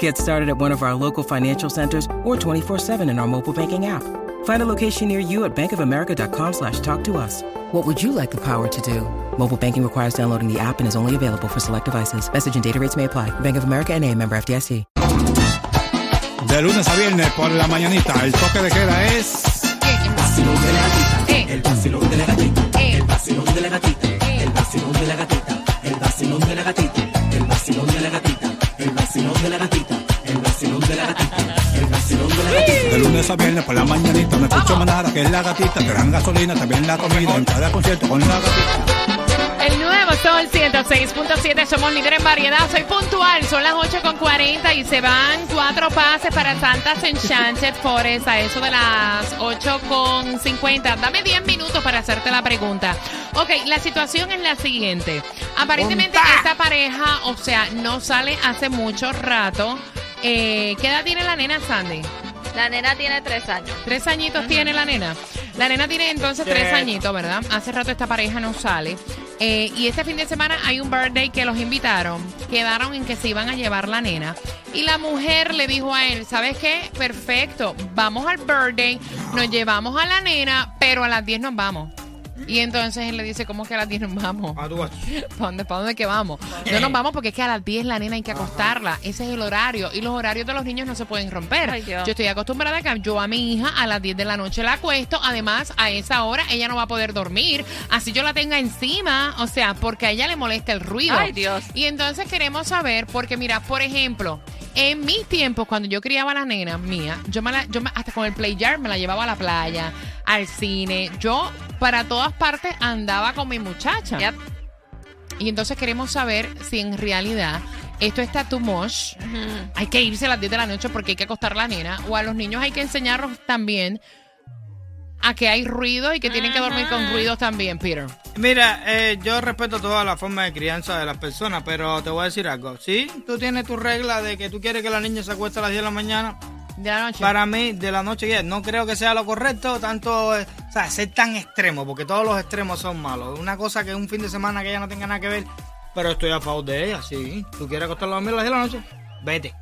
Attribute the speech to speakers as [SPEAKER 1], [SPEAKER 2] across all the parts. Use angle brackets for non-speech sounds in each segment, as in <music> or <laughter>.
[SPEAKER 1] Get started at one of our local financial centers or 24-7 in our mobile banking app. Find a location near you at bankofamerica.com slash talk to us. What would you like the power to do? Mobile banking requires downloading the app and is only available for select devices. Message and data rates may apply. Bank of America and a member FDIC.
[SPEAKER 2] De lunes a viernes por la mañanita, el toque de queda es...
[SPEAKER 3] El vacilón de la gatita, el vacilón de la gatita, el vacilón de la gatita, el vacilón de la gatita, el vacilón de la gatita, el vacilón de la gatita, el vacilón de la gatita, el vacilón de la gatita, el vacilón de la gatita.
[SPEAKER 2] De lunes a viernes por la mañanita, me escucho manada que es la gatita, te dan gasolina, también la comida, en cada concierto con la gatita.
[SPEAKER 4] El nuevo Sol 106.7, somos líderes en variedad, soy puntual, son las 8.40 y se van cuatro pases para Santa's Enchanted Forest a eso de las 8.50. Dame 10 minutos para hacerte la pregunta. Ok, la situación es la siguiente. Aparentemente esta pareja, o sea, no sale hace mucho rato. Eh, ¿Qué edad tiene la nena Sandy?
[SPEAKER 5] La nena tiene tres años.
[SPEAKER 4] Tres añitos tiene la nena. La nena tiene entonces tres añitos, ¿verdad? Hace rato esta pareja no sale. Eh, y este fin de semana hay un birthday que los invitaron. Quedaron en que se iban a llevar la nena. Y la mujer le dijo a él, ¿sabes qué? Perfecto, vamos al birthday, nos llevamos a la nena, pero a las 10 nos vamos. Y entonces él le dice, ¿cómo que a las 10 nos vamos?
[SPEAKER 2] Ah, tú vas.
[SPEAKER 4] ¿Para dónde, ¿Para dónde que vamos? No nos vamos porque es que a las 10 la nena hay que acostarla. Ese es el horario. Y los horarios de los niños no se pueden romper.
[SPEAKER 5] Ay, Dios.
[SPEAKER 4] Yo estoy acostumbrada a que yo a mi hija a las 10 de la noche la acuesto. Además, a esa hora ella no va a poder dormir. Así yo la tenga encima. O sea, porque a ella le molesta el ruido.
[SPEAKER 5] Ay, Dios.
[SPEAKER 4] Y entonces queremos saber, porque mira, por ejemplo, en mis tiempos, cuando yo criaba a la nena mía, yo me la, yo me- hasta con el play yard me la llevaba a la playa, al cine. Yo para todas partes andaba con mi muchacha.
[SPEAKER 5] Yep.
[SPEAKER 4] Y entonces queremos saber si en realidad esto está too much. Hay que irse a las 10 de la noche porque hay que acostar a la nena. O a los niños hay que enseñarlos también a que hay ruido y que tienen que dormir con ruidos también, Peter.
[SPEAKER 6] Mira, eh, yo respeto toda la forma de crianza de las personas, pero te voy a decir algo. Si tú tienes tu regla de que tú quieres que la niña se acueste a las 10 de la mañana,
[SPEAKER 4] De la noche.
[SPEAKER 6] para mí, de la noche ya, no creo que sea lo correcto, tanto, eh, o sea, ser tan extremo, porque todos los extremos son malos. Una cosa que un fin de semana que ella no tenga nada que ver, pero estoy a favor de ella, sí. ¿Tú quieres acostarla a las 10 de la noche? Vete.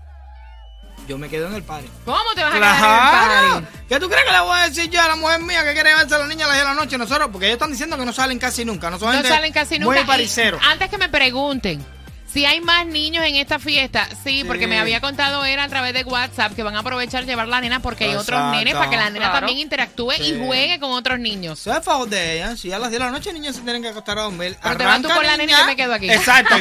[SPEAKER 6] Yo me quedo en el party.
[SPEAKER 4] ¿Cómo te vas a quedar en el party?
[SPEAKER 6] ¿Qué tú crees que le voy a decir yo a la mujer mía que quiere llevarse a la niña a las 10 de la noche? Nosotros, porque ellos están diciendo que no salen casi nunca. No, son
[SPEAKER 4] No
[SPEAKER 6] gente
[SPEAKER 4] salen casi nunca.
[SPEAKER 6] Muy
[SPEAKER 4] Y
[SPEAKER 6] pariseros.
[SPEAKER 4] Antes que me pregunten si hay más niños en esta fiesta, sí,
[SPEAKER 6] Sí.
[SPEAKER 4] porque me había contado él a través de WhatsApp que van a aprovechar llevar la nena porque hay otros nenes para que la nena
[SPEAKER 5] Claro.
[SPEAKER 4] también interactúe
[SPEAKER 6] Sí.
[SPEAKER 4] y juegue con otros niños.
[SPEAKER 6] Soy a favor de ella. Si a las 10 de la noche niñas se tienen que acostar a dormir.
[SPEAKER 4] Pero te vas tú
[SPEAKER 6] Arranca,
[SPEAKER 4] con la nena y yo me quedo aquí.
[SPEAKER 6] Exacto.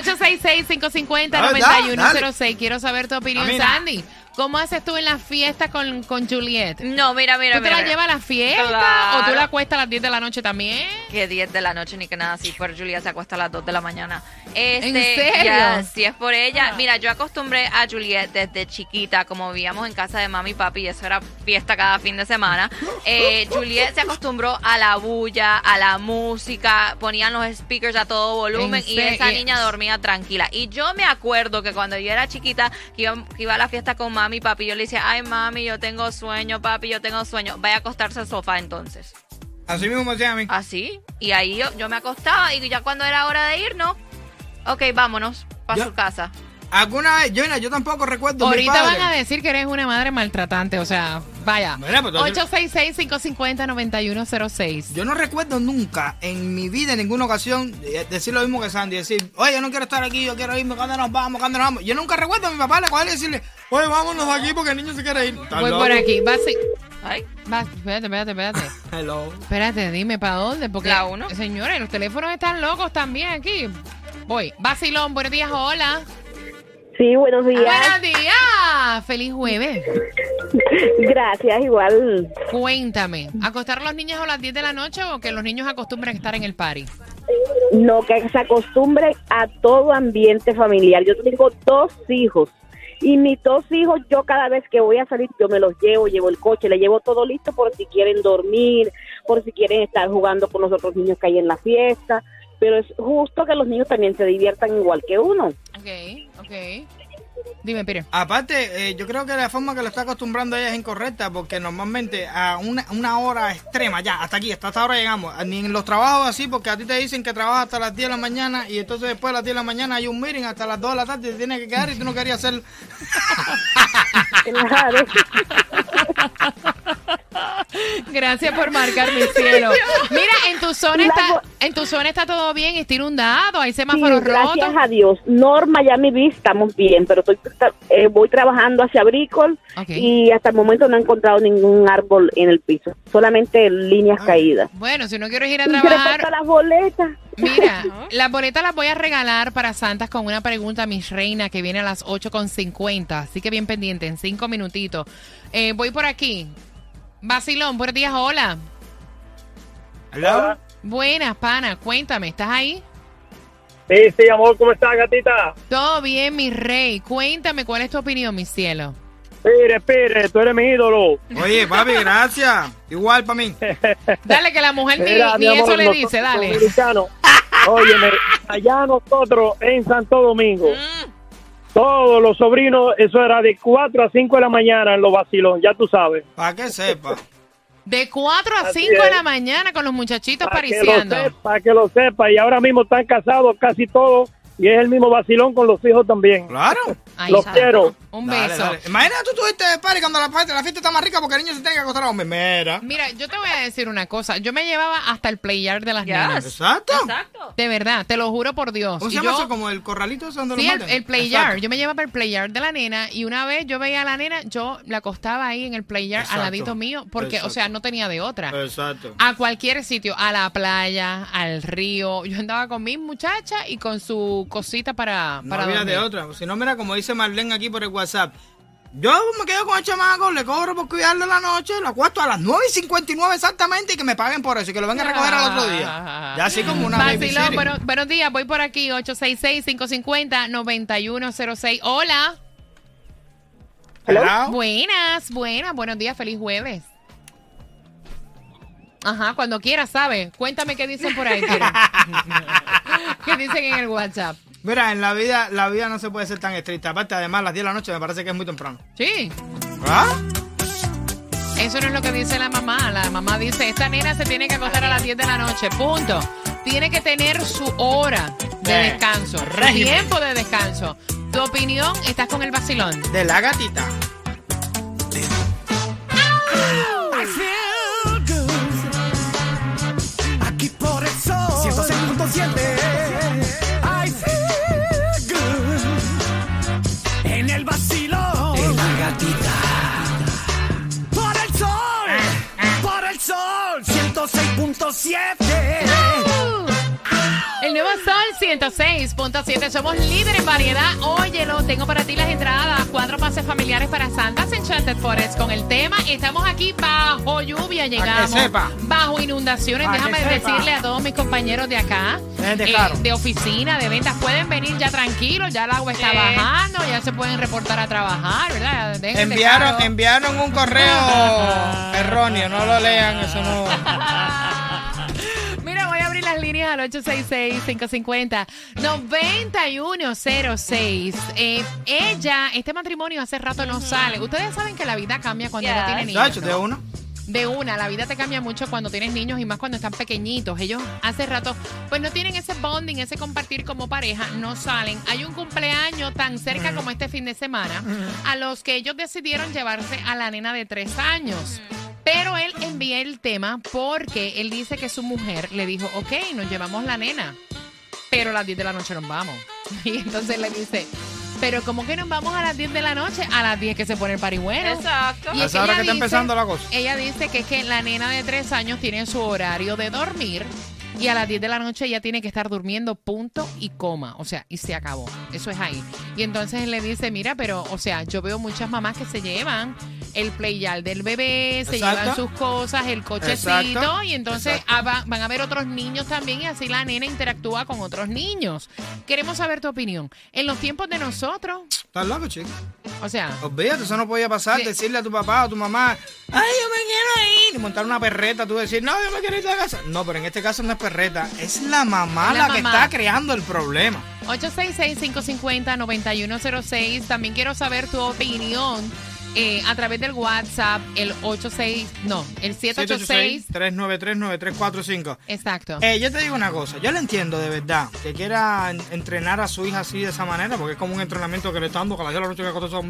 [SPEAKER 6] Yo me quedo en el pa-
[SPEAKER 4] 866-550-9106. Quiero saber tu opinión,
[SPEAKER 6] Ah.
[SPEAKER 4] Sandy. ¿Cómo haces tú en la fiesta con, con Juliet?
[SPEAKER 5] No, mira, mira,
[SPEAKER 4] ¿Tú te la
[SPEAKER 5] mira.
[SPEAKER 4] llevas a la fiesta
[SPEAKER 5] Claro.
[SPEAKER 4] o tú la acuestas a las 10 de la noche también?
[SPEAKER 5] Que 10 de la noche ni que nada, si por Julia se acuesta a las 2 de la mañana. Este,
[SPEAKER 4] ¿En serio?
[SPEAKER 5] ya, si es por ella. Mira, yo acostumbré a Juliet desde chiquita, como vivíamos en casa de mami y papi, y eso era fiesta cada fin de semana. Eh, Juliet se acostumbró a la bulla, a la música, ponían los speakers a todo volumen
[SPEAKER 4] ¿En
[SPEAKER 5] y esa niña dormía tranquila. Y yo me acuerdo que cuando yo era chiquita, que iba, que iba a la fiesta con mami y papi, yo le decía, ay mami, yo tengo sueño, papi, yo tengo sueño. Vaya a acostarse al sofá entonces.
[SPEAKER 6] Así mismo me mí.
[SPEAKER 5] Así. Y ahí yo, yo me acostaba y ya cuando era hora de irnos, ok, vámonos para su casa.
[SPEAKER 6] Alguna vez, yo, mira, yo tampoco recuerdo. mi
[SPEAKER 4] Ahorita
[SPEAKER 6] padre.
[SPEAKER 4] van a decir que eres una madre maltratante, o sea, vaya.
[SPEAKER 6] Mira, pues, entonces-
[SPEAKER 4] 866-550-9106.
[SPEAKER 6] Yo no recuerdo nunca en mi vida, en ninguna ocasión, decir lo mismo que Sandy. Decir, oye, yo no quiero estar aquí, yo quiero irme, ¿cuándo nos vamos? ¿Cuándo nos vamos? Yo nunca recuerdo a mi papá le coger y decirle, oye, vámonos de aquí porque el niño se quiere ir. ¿Estás
[SPEAKER 4] Voy
[SPEAKER 6] loco?
[SPEAKER 4] por aquí. Va.
[SPEAKER 5] Ay,
[SPEAKER 4] Va, espérate, espérate, espérate. <laughs>
[SPEAKER 6] Hello.
[SPEAKER 4] Espérate, dime para dónde, porque
[SPEAKER 5] La uno.
[SPEAKER 4] señores, los teléfonos están locos también aquí. Voy. Vacilón, buenos días, hola.
[SPEAKER 7] Sí, buenos días.
[SPEAKER 4] Buenos días. Feliz jueves.
[SPEAKER 7] Gracias, igual.
[SPEAKER 4] Cuéntame, ¿acostar a los niños a las 10 de la noche o que los niños acostumbran a estar en el party?
[SPEAKER 7] No, que se acostumbre a todo ambiente familiar. Yo tengo dos hijos y mis dos hijos, yo cada vez que voy a salir, yo me los llevo, llevo el coche, le llevo todo listo por si quieren dormir, por si quieren estar jugando con los otros niños que hay en la fiesta. Pero es justo que los niños también se diviertan igual que uno.
[SPEAKER 4] Ok, ok. Dime, Peter.
[SPEAKER 6] Aparte, eh, yo creo que la forma que lo está acostumbrando ella es incorrecta porque normalmente a una, una hora extrema, ya, hasta aquí, hasta esta hora llegamos. Ni en los trabajos así, porque a ti te dicen que trabajas hasta las 10 de la mañana y entonces después de las 10 de la mañana hay un meeting hasta las 2 de la tarde y te tienes que quedar y tú no querías hacerlo. <laughs>
[SPEAKER 7] Claro.
[SPEAKER 4] Gracias por marcar mi cielo. Mira, en tu zona está, en tu zona está todo bien, está inundado, hay
[SPEAKER 7] Sí,
[SPEAKER 4] semáforos
[SPEAKER 7] gracias
[SPEAKER 4] rotos.
[SPEAKER 7] a Dios. Norma, ya mi vi, estamos bien, pero estoy, eh, voy trabajando hacia Bricol y hasta el momento no he encontrado ningún árbol en el piso, solamente líneas caídas.
[SPEAKER 4] Bueno, si no quieres ir a
[SPEAKER 7] Y
[SPEAKER 4] trabajar,
[SPEAKER 7] falta las boletas.
[SPEAKER 4] mira, <laughs> las boletas las voy a regalar para Santas con una pregunta a mis reina que viene a las 8.50. Así que bien pendiente, en cinco minutitos. Eh, voy por aquí. Basilón, buenos días, hola.
[SPEAKER 6] ¿Aló?
[SPEAKER 4] Buenas, pana, cuéntame, ¿estás ahí?
[SPEAKER 8] Sí, sí, amor, ¿cómo estás, gatita?
[SPEAKER 4] Todo bien, mi rey. Cuéntame cuál es tu opinión, mi cielo.
[SPEAKER 8] Pire, Pire, tú eres mi ídolo.
[SPEAKER 6] Oye, papi, gracias. Igual para mí. <laughs>
[SPEAKER 4] Dale que la mujer ni,
[SPEAKER 8] Mira,
[SPEAKER 4] ni
[SPEAKER 8] mi amor,
[SPEAKER 4] eso le dice, dale.
[SPEAKER 8] Óyeme, allá nosotros en Santo Domingo,
[SPEAKER 4] Mm.
[SPEAKER 8] Todos los sobrinos, eso era de 4 a 5 de la mañana en los vacilón, ya tú sabes.
[SPEAKER 6] Para que sepa.
[SPEAKER 4] De 4 a
[SPEAKER 8] Así
[SPEAKER 4] 5 de la mañana con los muchachitos
[SPEAKER 8] Para que, lo
[SPEAKER 4] pariciando.
[SPEAKER 8] sepa, para que lo sepa. Y ahora mismo están casados casi todos y es el mismo vacilón con los hijos también.
[SPEAKER 6] Claro.
[SPEAKER 8] Los quiero.
[SPEAKER 4] Un
[SPEAKER 6] Dale,
[SPEAKER 4] beso.
[SPEAKER 6] dale. Imagínate tú tuviste de party cuando la, fiesta- la fiesta está más rica porque el niño se tiene que acostar a hombre. Mira.
[SPEAKER 4] Mira, yo te voy a decir una cosa. Yo me llevaba hasta el playar de las
[SPEAKER 5] Yes.
[SPEAKER 4] nenas.
[SPEAKER 6] Exacto.
[SPEAKER 5] Exacto.
[SPEAKER 4] De verdad, te lo juro por Dios.
[SPEAKER 6] ¿Cómo se llama
[SPEAKER 4] yo-
[SPEAKER 6] eso? Como el corralito donde
[SPEAKER 4] Sí,
[SPEAKER 6] lo
[SPEAKER 4] el, el play
[SPEAKER 6] Exacto.
[SPEAKER 4] yard. Yo me llevaba para el play yard de la nena y una vez yo veía a la nena, yo la acostaba ahí en el play yard al
[SPEAKER 6] Exacto.
[SPEAKER 4] ladito mío porque, o
[SPEAKER 6] Exacto.
[SPEAKER 4] sea, no tenía de otra.
[SPEAKER 6] Exacto.
[SPEAKER 4] A cualquier sitio, a la playa, al río. Yo andaba con mis muchachas y con su cosita para,
[SPEAKER 6] No
[SPEAKER 4] para
[SPEAKER 6] había de otra. Si no, mira, como dice Marlene aquí por el WhatsApp. Yo me quedo con el chamaco, le cobro por cuidarle la noche, lo acuesto a las 9 y 59 exactamente y que me paguen por eso y que lo vengan a recoger al otro día. Ya así como una
[SPEAKER 4] Vacilón, bueno, buenos días, voy por aquí, 866-550-9106. Hola.
[SPEAKER 6] Hello.
[SPEAKER 4] Buenas, buenas, buenos días, feliz jueves. Ajá, cuando quieras, ¿sabes? Cuéntame qué dicen por ahí. <laughs> ¿Qué dicen en el WhatsApp?
[SPEAKER 6] Mira, en la vida, la vida no se puede ser tan estricta. Aparte, además, las 10 de la noche me parece que es muy temprano.
[SPEAKER 4] Sí,
[SPEAKER 6] ¿Ah?
[SPEAKER 4] eso no es lo que dice la mamá. La mamá dice, esta nena se tiene que acostar a las 10 de la noche, punto. Tiene que tener su hora de
[SPEAKER 6] Eh,
[SPEAKER 4] descanso, su tiempo de descanso. Tu opinión, estás con el vacilón.
[SPEAKER 6] De la gatita.
[SPEAKER 3] Aquí por el sol 106.7
[SPEAKER 4] 6.7. Somos líder en variedad. Óyelo, tengo para ti las entradas. Cuatro pases familiares para Santas Enchanted Forest. Con el tema, estamos aquí bajo lluvia, llegamos.
[SPEAKER 6] Que sepa.
[SPEAKER 4] Bajo inundaciones. Déjame decirle a todos mis compañeros de acá, eh,
[SPEAKER 6] de
[SPEAKER 4] oficina, de ventas, pueden venir ya tranquilos. Ya el agua está
[SPEAKER 5] eh.
[SPEAKER 4] bajando, ya se pueden reportar a trabajar, ¿verdad?
[SPEAKER 6] Enviaron, enviaron un correo <laughs> erróneo. No lo lean, eso no. <laughs>
[SPEAKER 4] Al 866-550-9106. Eh, ella, este matrimonio hace rato no sale. Ustedes saben que la vida cambia cuando
[SPEAKER 5] Yes.
[SPEAKER 4] uno tiene niños.
[SPEAKER 6] Chacho,
[SPEAKER 4] ¿no?
[SPEAKER 6] de uno.
[SPEAKER 4] De una, la vida te cambia mucho cuando tienes niños y más cuando están pequeñitos. Ellos hace rato, pues no tienen ese bonding, ese compartir como pareja, no salen. Hay un cumpleaños tan cerca como este fin de semana a los que ellos decidieron llevarse a la nena de tres años. Pero él envía el tema porque él dice que su mujer le dijo, ok, nos llevamos la nena, pero a las 10 de la noche nos vamos. <laughs> Y entonces le dice, pero ¿cómo que nos vamos a las 10 de la noche? A las 10 que se pone el parihuelo.
[SPEAKER 5] Exacto.
[SPEAKER 4] Y
[SPEAKER 6] A
[SPEAKER 4] es
[SPEAKER 6] que está
[SPEAKER 4] dice-
[SPEAKER 6] empezando la cosa.
[SPEAKER 4] Ella dice que es que la nena de tres años tiene su horario de dormir y a las 10 de la noche ella tiene que estar durmiendo punto y coma. O sea, y se acabó. Eso es ahí. Y entonces él le dice, mira, pero, o sea, yo veo muchas mamás que se llevan el playal del bebé, se
[SPEAKER 6] Exacto.
[SPEAKER 4] llevan sus cosas, el cochecito,
[SPEAKER 6] Exacto.
[SPEAKER 4] y entonces ah, va- van a ver otros niños también y así la nena interactúa con otros niños. Queremos saber tu opinión. En los tiempos de nosotros,
[SPEAKER 6] ¿Estás loco, chico?
[SPEAKER 4] o sea,
[SPEAKER 6] Olvídate, eso no podía pasar.
[SPEAKER 4] Sí.
[SPEAKER 6] Decirle a tu papá o tu mamá, ay, yo me quiero ir. Y montar una perreta, tú decir, no, yo me quiero ir de la casa. No, pero en este caso no es es la mamá
[SPEAKER 4] La
[SPEAKER 6] la, que está creando el problema.
[SPEAKER 4] 866-550-9106. También quiero saber tu opinión eh, a través del WhatsApp, el 86, no, el 786.
[SPEAKER 6] 393-9345.
[SPEAKER 4] Exacto.
[SPEAKER 6] Eh, yo te digo una cosa, yo le entiendo de verdad que quiera en- entrenar a su hija así de esa manera, porque es como un entrenamiento que le está dando que a las 10 de la noche que acostó.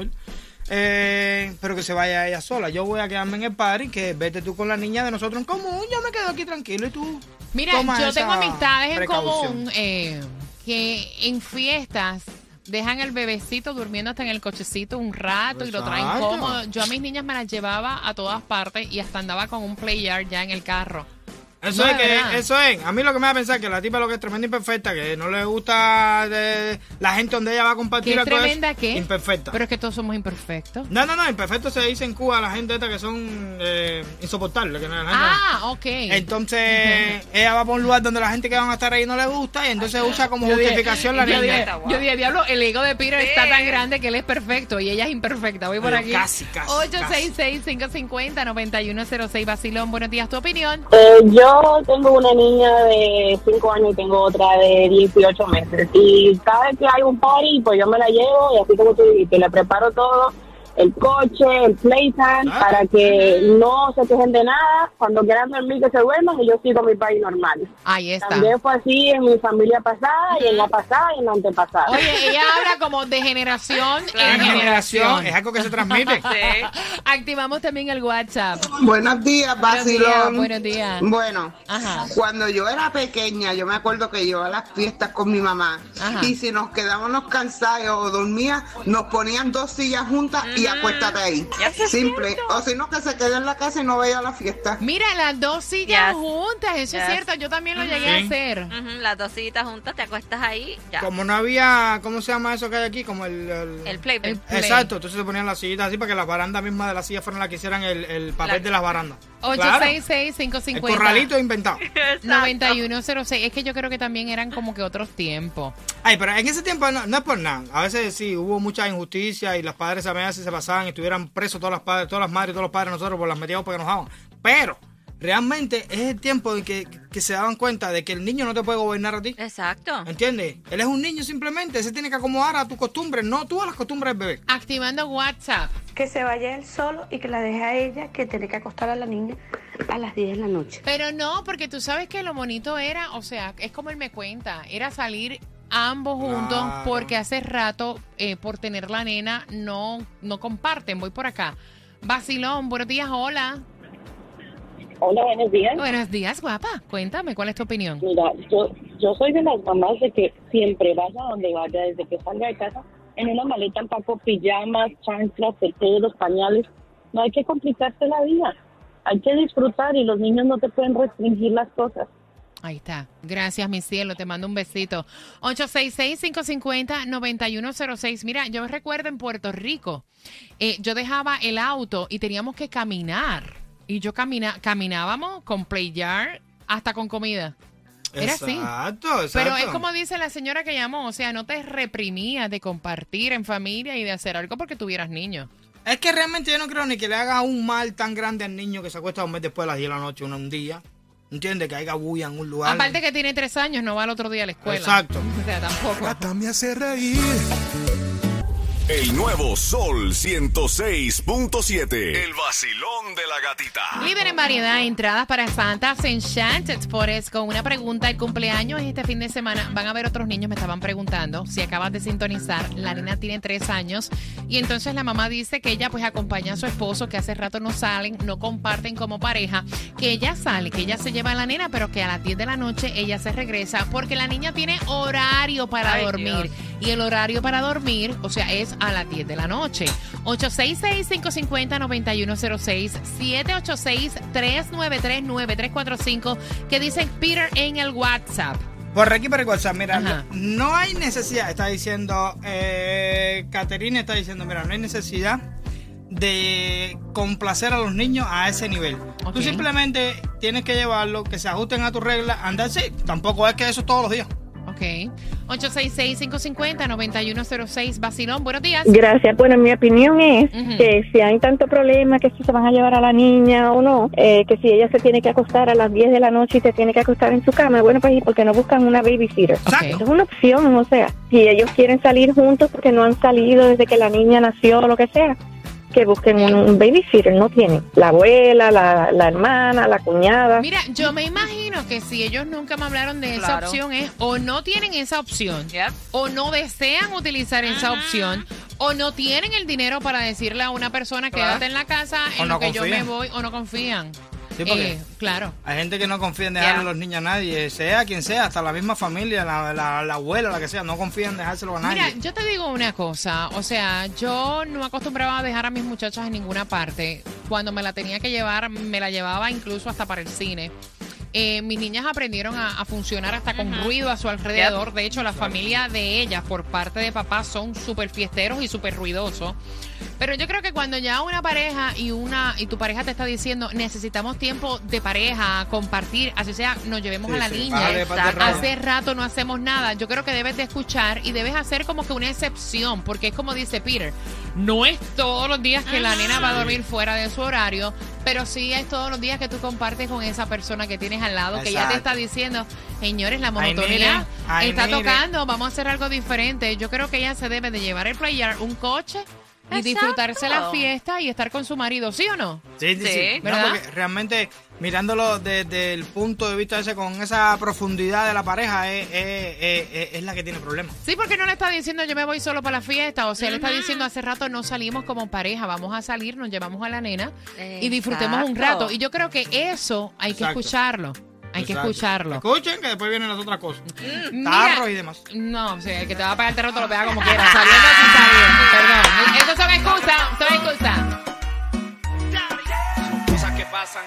[SPEAKER 6] Eh, pero que se vaya ella sola. Yo voy a quedarme en el party, que vete tú con la niña de nosotros en común. Yo me quedo aquí tranquilo y tú.
[SPEAKER 4] Mira,
[SPEAKER 6] toma
[SPEAKER 4] yo tengo amistades en común eh, que en fiestas dejan el bebecito durmiendo hasta en el cochecito un rato y lo traen cómodo. Yo a mis niñas me las llevaba a todas partes y hasta andaba con un player ya en el carro.
[SPEAKER 6] Eso
[SPEAKER 4] No,
[SPEAKER 6] es que, eso es. A mí lo que me va a pensar que la tipa lo que es tremenda imperfecta, que no le gusta de- la gente donde ella va a compartir
[SPEAKER 4] ¿Qué es tremenda qué?
[SPEAKER 6] Imperfecta.
[SPEAKER 4] Pero es que todos somos imperfectos.
[SPEAKER 6] No, no, no, imperfecto se dice en Cuba a la gente esta que son eh, insoportables. Que no-
[SPEAKER 4] Ah, ok.
[SPEAKER 6] Entonces, ella va por un lugar donde la gente que van a estar ahí no le gusta y entonces usa como
[SPEAKER 4] Yo dije-
[SPEAKER 6] justificación la
[SPEAKER 4] yo
[SPEAKER 6] niña.
[SPEAKER 4] dije, yo dije, diablo, el ego de Peter
[SPEAKER 5] Sí.
[SPEAKER 4] está tan grande que él es perfecto y ella es imperfecta. Voy por
[SPEAKER 6] Pero
[SPEAKER 4] aquí.
[SPEAKER 6] casi, casi,
[SPEAKER 4] 866-550-9106. Basilón, buenos días. ¿Tu opinión?
[SPEAKER 7] Eh, yo tengo una niña de 5 años y tengo otra de 18 meses. Y cada vez que hay un party, pues yo me la llevo y así como tú dijiste, le preparo todo, el coche, el playtime,
[SPEAKER 6] Ah.
[SPEAKER 7] para que no se quejen de nada. Cuando quieran dormir, que se duerman y yo sigo mi party normal.
[SPEAKER 4] Ahí está.
[SPEAKER 7] También fue así en mi familia pasada y en la pasada y en la antepasada.
[SPEAKER 4] Oye, ella habla como de generación
[SPEAKER 5] Claro.
[SPEAKER 4] en
[SPEAKER 6] En generación,
[SPEAKER 4] generación.
[SPEAKER 6] es algo que se transmite. <laughs>
[SPEAKER 5] Sí.
[SPEAKER 4] Activamos también el WhatsApp.
[SPEAKER 9] Buenos días, Basilón.
[SPEAKER 4] buenos días.
[SPEAKER 9] Bueno,
[SPEAKER 4] Ajá.
[SPEAKER 9] cuando yo era pequeña, yo me acuerdo que yo a las fiestas con mi mamá.
[SPEAKER 4] Ajá.
[SPEAKER 9] Y si nos quedábamos cansados o dormía, nos ponían dos sillas juntas y acuéstate ahí. Simple. O si no, que se quede en la casa y no vaya a la fiesta.
[SPEAKER 4] Mira, las dos sillas
[SPEAKER 5] Yes.
[SPEAKER 4] juntas, eso es cierto, yo también lo llegué a hacer.
[SPEAKER 5] Las dos sillitas juntas, te acuestas ahí, ya.
[SPEAKER 6] Como no había, ¿cómo se llama eso que hay aquí? Como el... el-
[SPEAKER 5] El playback.
[SPEAKER 4] El- Play.
[SPEAKER 6] Exacto, entonces se ponían las sillitas así para que las barandas mismas de las sillas fueran las que hicieran el, el papel
[SPEAKER 5] La-
[SPEAKER 6] de las barandas. Claro, el
[SPEAKER 4] 866-550.
[SPEAKER 6] corralito inventado. <laughs>
[SPEAKER 5] Exacto.
[SPEAKER 4] 9106. Es que yo creo que también eran como que otros tiempos.
[SPEAKER 6] Ay, pero en ese tiempo no, no es por nada. A veces sí, hubo mucha injusticia y los padres a veces se pasaban y estuvieran presos todas las, padres, todas las madres y todos los padres nosotros por las metíamos porque nos daban. Pero realmente es el tiempo en que, que se daban cuenta de que el niño no te puede gobernar a ti.
[SPEAKER 5] Exacto.
[SPEAKER 6] ¿Entiendes? Él es un niño simplemente, se tiene que acomodar a tus costumbres, no tú a las costumbres del bebé.
[SPEAKER 4] Activando WhatsApp.
[SPEAKER 10] que se vaya él solo y que la deje a ella, que tiene que acostar a la niña a las 10 de la noche.
[SPEAKER 4] Pero no, porque tú sabes que lo bonito era, o sea, es como él me cuenta, era salir ambos juntos
[SPEAKER 6] Claro.
[SPEAKER 4] porque hace rato, eh, por tener la nena, no, no comparten. Voy por acá. Basilón, buenos días, hola.
[SPEAKER 7] Hola, buenos días.
[SPEAKER 4] Buenos días, guapa. Cuéntame, ¿cuál es tu opinión?
[SPEAKER 7] Mira, yo, yo soy de las mamás de que siempre vaya donde vaya, desde que salga de casa, en una maleta empaco pijamas, chanclas, teteros, pañales. No hay que complicarse la vida. Hay que disfrutar y los niños no te pueden restringir las cosas.
[SPEAKER 4] Ahí está. Gracias, mi cielo. Te mando un besito. 866-550-9106. Mira, yo me recuerdo en Puerto Rico, eh, yo dejaba el auto y teníamos que caminar. Y yo camina, caminábamos con Playar hasta con comida. Era así.
[SPEAKER 6] Exacto.
[SPEAKER 4] Pero es como dice la señora que llamó, o sea, no te reprimías de compartir en familia y de hacer algo porque tuvieras niños.
[SPEAKER 6] Es que realmente yo no creo ni que le haga un mal tan grande al niño que se acuesta a dormir después de las 10 de la noche, una- un día. ¿Entiendes? Que haya bulla en un lugar.
[SPEAKER 4] Aparte que tiene tres años, no va al otro día a la escuela.
[SPEAKER 6] Exacto.
[SPEAKER 4] O sea, tampoco.
[SPEAKER 2] Gata me hace reír.
[SPEAKER 11] El nuevo Sol 106.7. El vacilón de la gatita.
[SPEAKER 4] Líder en variedad, entradas para Santa's Enchanted Forest con una pregunta. El cumpleaños es este fin de semana. Van a ver otros niños, me estaban preguntando. Si acabas de sintonizar, la nena tiene tres años. Y entonces la mamá dice que ella pues acompaña a su esposo, que hace rato no salen, no comparten como pareja. Que ella sale, que ella se lleva a la nena, pero que a las 10 de la noche ella se regresa porque la niña tiene horario para
[SPEAKER 5] Ay,
[SPEAKER 4] dormir.
[SPEAKER 5] Dios.
[SPEAKER 4] Y el horario para dormir, o sea, es a las 10 de la noche. 866-550-9106, 786-393-9345, que dice Peter en el WhatsApp.
[SPEAKER 6] Por aquí por el WhatsApp, mira,
[SPEAKER 4] Ajá.
[SPEAKER 6] no hay necesidad, está diciendo, eh, Caterina está diciendo, mira, no hay necesidad de complacer a los niños a ese nivel. Tú simplemente tienes que llevarlo, que se ajusten a tus reglas, andar sí. Tampoco es que eso es todos los días.
[SPEAKER 4] Ok. 866-550-9106. Basilón, buenos días.
[SPEAKER 12] Gracias. Bueno, mi opinión es que si hay tanto problema que si se van a llevar a la niña o no, eh, que si ella se tiene que acostar a las 10 de la noche y se tiene que acostar en su cama, bueno, pues ¿y por qué no buscan una babysitter?
[SPEAKER 4] Ok.
[SPEAKER 12] Es una opción, o sea, si ellos quieren salir juntos porque no han salido desde que la niña nació o lo que sea, que busquen un, un babysitter, no tienen. La abuela, la, la hermana, la cuñada.
[SPEAKER 4] Mira, yo me imagino que si ellos nunca me hablaron de esa opción es o no tienen esa opción,
[SPEAKER 5] Yep.
[SPEAKER 4] o no desean utilizar esa opción, o no tienen el dinero para decirle a una persona
[SPEAKER 6] Claro.
[SPEAKER 4] quédate en la casa
[SPEAKER 6] O
[SPEAKER 4] en
[SPEAKER 6] no
[SPEAKER 4] lo que yo me voy, o no confían.
[SPEAKER 6] Sí, porque
[SPEAKER 4] Eh, claro.
[SPEAKER 6] hay gente que no confía en dejarle a los niños a nadie, sea quien sea, hasta la misma familia, la, la- la abuela, la que sea, no confía en dejárselo a nadie.
[SPEAKER 4] Mira, yo te digo una cosa, o sea, yo no acostumbraba a dejar a mis muchachas en ninguna parte. Cuando me la tenía que llevar, me la llevaba incluso hasta para el cine. Eh, mis niñas aprendieron a, a funcionar hasta con ruido a su alrededor. De hecho, la familia de ellas, por parte de papá, son súper fiesteros y súper ruidosos. Pero yo creo que cuando ya una pareja y una y tu pareja te está diciendo necesitamos tiempo de pareja, compartir, así sea, nos llevemos
[SPEAKER 6] Sí,
[SPEAKER 4] a la
[SPEAKER 6] sí,
[SPEAKER 4] niña. Hace rato no hacemos nada. Yo creo que debes de escuchar y debes hacer como que una excepción, porque es como dice Peter, no es todos los días que la nena va a dormir fuera de su horario, pero sí es todos los días que tú compartes con esa persona que tienes al lado, que ya te está diciendo, señores, la monotonía está
[SPEAKER 6] mire.
[SPEAKER 4] tocando, vamos a hacer algo diferente. Yo creo que ella se debe de llevar el player, un coche. Y
[SPEAKER 5] Exacto.
[SPEAKER 4] disfrutarse la fiesta y estar con su marido, ¿sí o no?
[SPEAKER 6] Sí, sí,
[SPEAKER 5] Sí,
[SPEAKER 6] sí. No,
[SPEAKER 4] ¿verdad?
[SPEAKER 6] porque realmente mirándolo desde el punto de vista ese con esa profundidad de la pareja es, es- es- es- es la que tiene problemas.
[SPEAKER 4] Sí, porque no le está diciendo yo me voy solo para la fiesta, o sea, le está diciendo hace rato no salimos como pareja, vamos a salir, nos llevamos a la nena y disfrutemos un rato. Y yo creo que eso hay que escucharlo, hay que escucharlo.
[SPEAKER 6] Escuchen que después vienen las otras cosas.
[SPEAKER 4] Mira,
[SPEAKER 6] Tarros y demás.
[SPEAKER 4] No, o sea, el que te va a pagar el terror te lo pega como quiera, saliendo sin salir. Perdón, eso son excusas, son excusas.
[SPEAKER 6] Cosas que pasan.